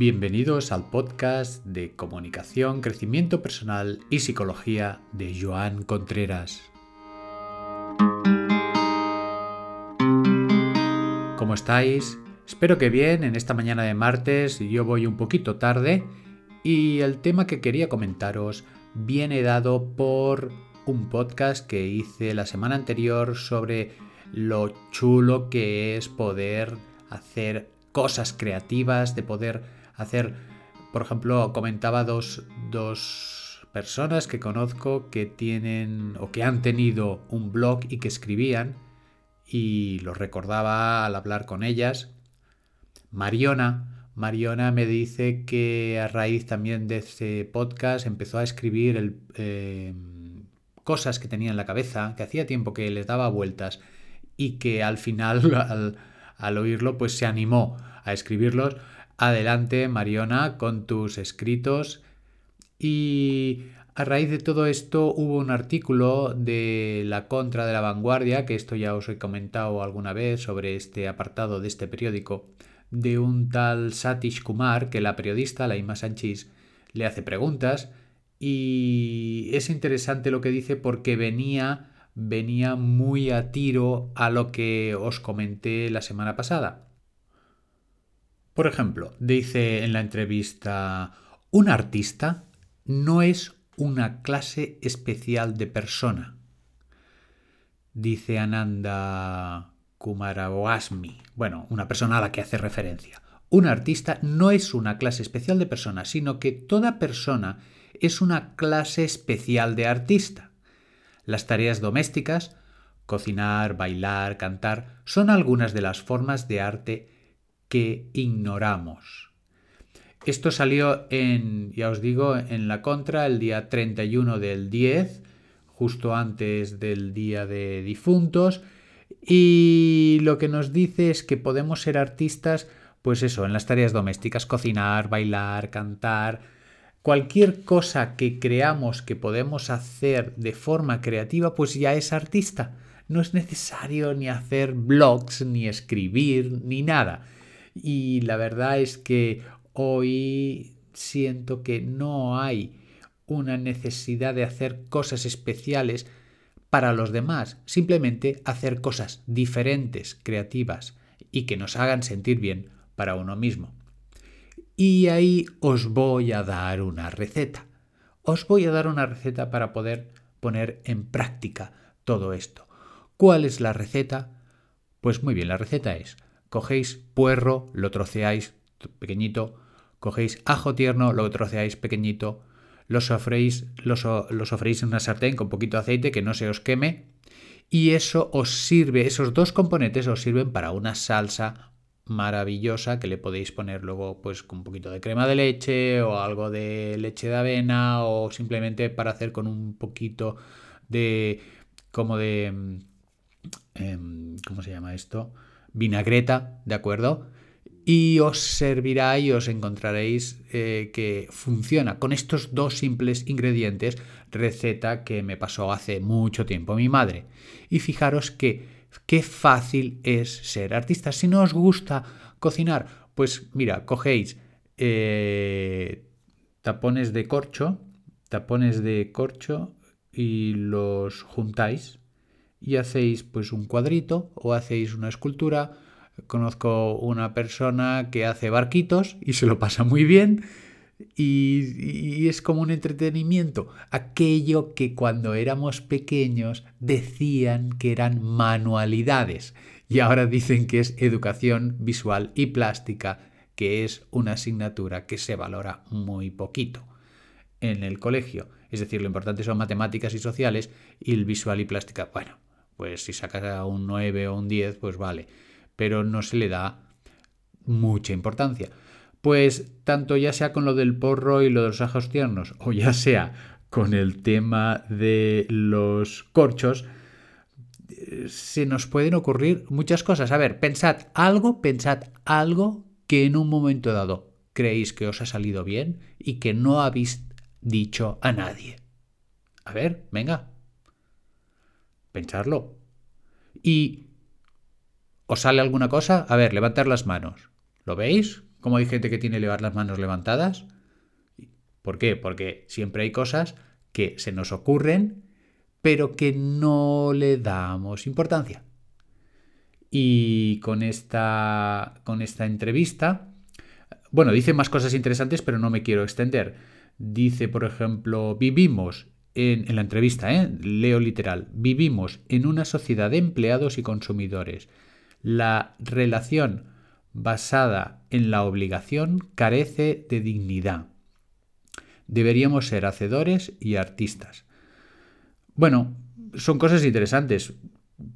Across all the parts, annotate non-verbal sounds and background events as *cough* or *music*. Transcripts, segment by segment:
Bienvenidos al podcast de comunicación, crecimiento personal y psicología de Joan Contreras. ¿Cómo estáis? Espero que bien en esta mañana de martes. Yo voy un poquito tarde y el tema que quería comentaros viene dado por un podcast que hice la semana anterior sobre lo chulo que es poder hacer cosas creativas, de poder hacer, por ejemplo, comentaba dos, dos personas que conozco que tienen o que han tenido un blog y que escribían y los recordaba al hablar con ellas. Mariona, Mariona me dice que a raíz también de ese podcast empezó a escribir el, eh, cosas que tenía en la cabeza, que hacía tiempo que les daba vueltas y que al final, *laughs* al, al oírlo, pues se animó a escribirlos Adelante, Mariona, con tus escritos. Y a raíz de todo esto hubo un artículo de la Contra de la Vanguardia, que esto ya os he comentado alguna vez sobre este apartado de este periódico, de un tal Satish Kumar, que la periodista, Laima Sanchis, le hace preguntas y es interesante lo que dice porque venía venía muy a tiro a lo que os comenté la semana pasada. Por ejemplo, dice en la entrevista, un artista no es una clase especial de persona. Dice Ananda Kumarawasmi, bueno, una persona a la que hace referencia. Un artista no es una clase especial de persona, sino que toda persona es una clase especial de artista. Las tareas domésticas, cocinar, bailar, cantar, son algunas de las formas de arte que ignoramos. Esto salió en, ya os digo, en la contra el día 31 del 10, justo antes del día de difuntos, y lo que nos dice es que podemos ser artistas, pues eso, en las tareas domésticas, cocinar, bailar, cantar, cualquier cosa que creamos que podemos hacer de forma creativa, pues ya es artista. No es necesario ni hacer blogs, ni escribir, ni nada. Y la verdad es que hoy siento que no hay una necesidad de hacer cosas especiales para los demás, simplemente hacer cosas diferentes, creativas y que nos hagan sentir bien para uno mismo. Y ahí os voy a dar una receta. Os voy a dar una receta para poder poner en práctica todo esto. ¿Cuál es la receta? Pues muy bien, la receta es cogéis puerro, lo troceáis pequeñito, cogéis ajo tierno, lo troceáis pequeñito, lo sofréis, lo, en una sartén con poquito aceite que no se os queme. Y eso os sirve, esos dos componentes os sirven para una salsa maravillosa que le podéis poner luego pues con un poquito de crema de leche o algo de leche de avena o simplemente para hacer con un poquito de como de em, ¿cómo se llama esto? Vinagreta, ¿de acuerdo? Y os servirá y os encontraréis eh, que funciona con estos dos simples ingredientes, receta que me pasó hace mucho tiempo mi madre. Y fijaros que qué fácil es ser artista. Si no os gusta cocinar, pues mira, cogéis eh, tapones de corcho, tapones de corcho y los juntáis y hacéis pues un cuadrito o hacéis una escultura. Conozco una persona que hace barquitos y se lo pasa muy bien y, es como un entretenimiento. Aquello que cuando éramos pequeños decían que eran manualidades y ahora dicen que es educación visual y plástica, que es una asignatura que se valora muy poquito en el colegio. Es decir, lo importante son matemáticas y sociales y el visual y plástica. Bueno, pues si sacas un 9 o un 10, pues vale, pero no se le da mucha importancia. Pues tanto ya sea con lo del porro y lo de los ajos tiernos, o ya sea con el tema de los corchos, se nos pueden ocurrir muchas cosas. A ver, pensad algo, pensad algo que en un momento dado creéis que os ha salido bien y que no habéis dicho a nadie. A ver, venga, pensarlo. ¿Y os sale alguna cosa? A ver, levantar las manos. ¿Lo veis? ¿Cómo hay gente que tiene las manos levantadas? ¿Por qué? Porque siempre hay cosas que se nos ocurren, pero que no le damos importancia. Y con esta, con esta entrevista, bueno, dice más cosas interesantes, pero no me quiero extender. Dice, por ejemplo, vivimos en, la entrevista, ¿eh? leo literal, vivimos en una sociedad de empleados y consumidores. La relación basada en la obligación carece de dignidad. Deberíamos ser hacedores y artistas. Bueno, son cosas interesantes.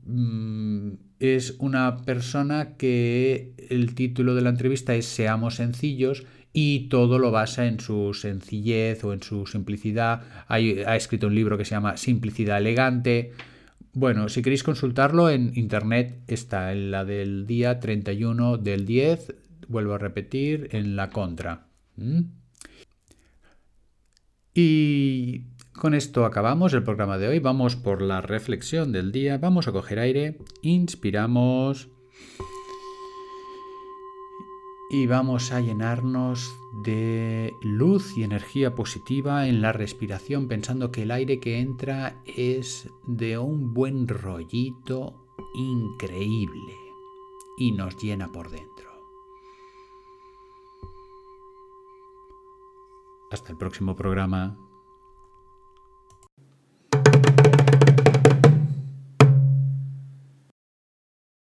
Mm, es una persona que el título de la entrevista es Seamos sencillos y todo lo basa en su sencillez o en su simplicidad. ha escrito un libro que se llama Simplicidad Elegante. Bueno, si queréis consultarlo en internet está en la del día 31 del 10, vuelvo a repetir, en la contra. ¿Mm? Y con esto acabamos el programa de hoy. Vamos por la reflexión del día. Vamos a coger aire, inspiramos y vamos a llenarnos de luz y energía positiva en la respiración pensando que el aire que entra es de un buen rollito increíble y nos llena por dentro. Hasta el próximo programa.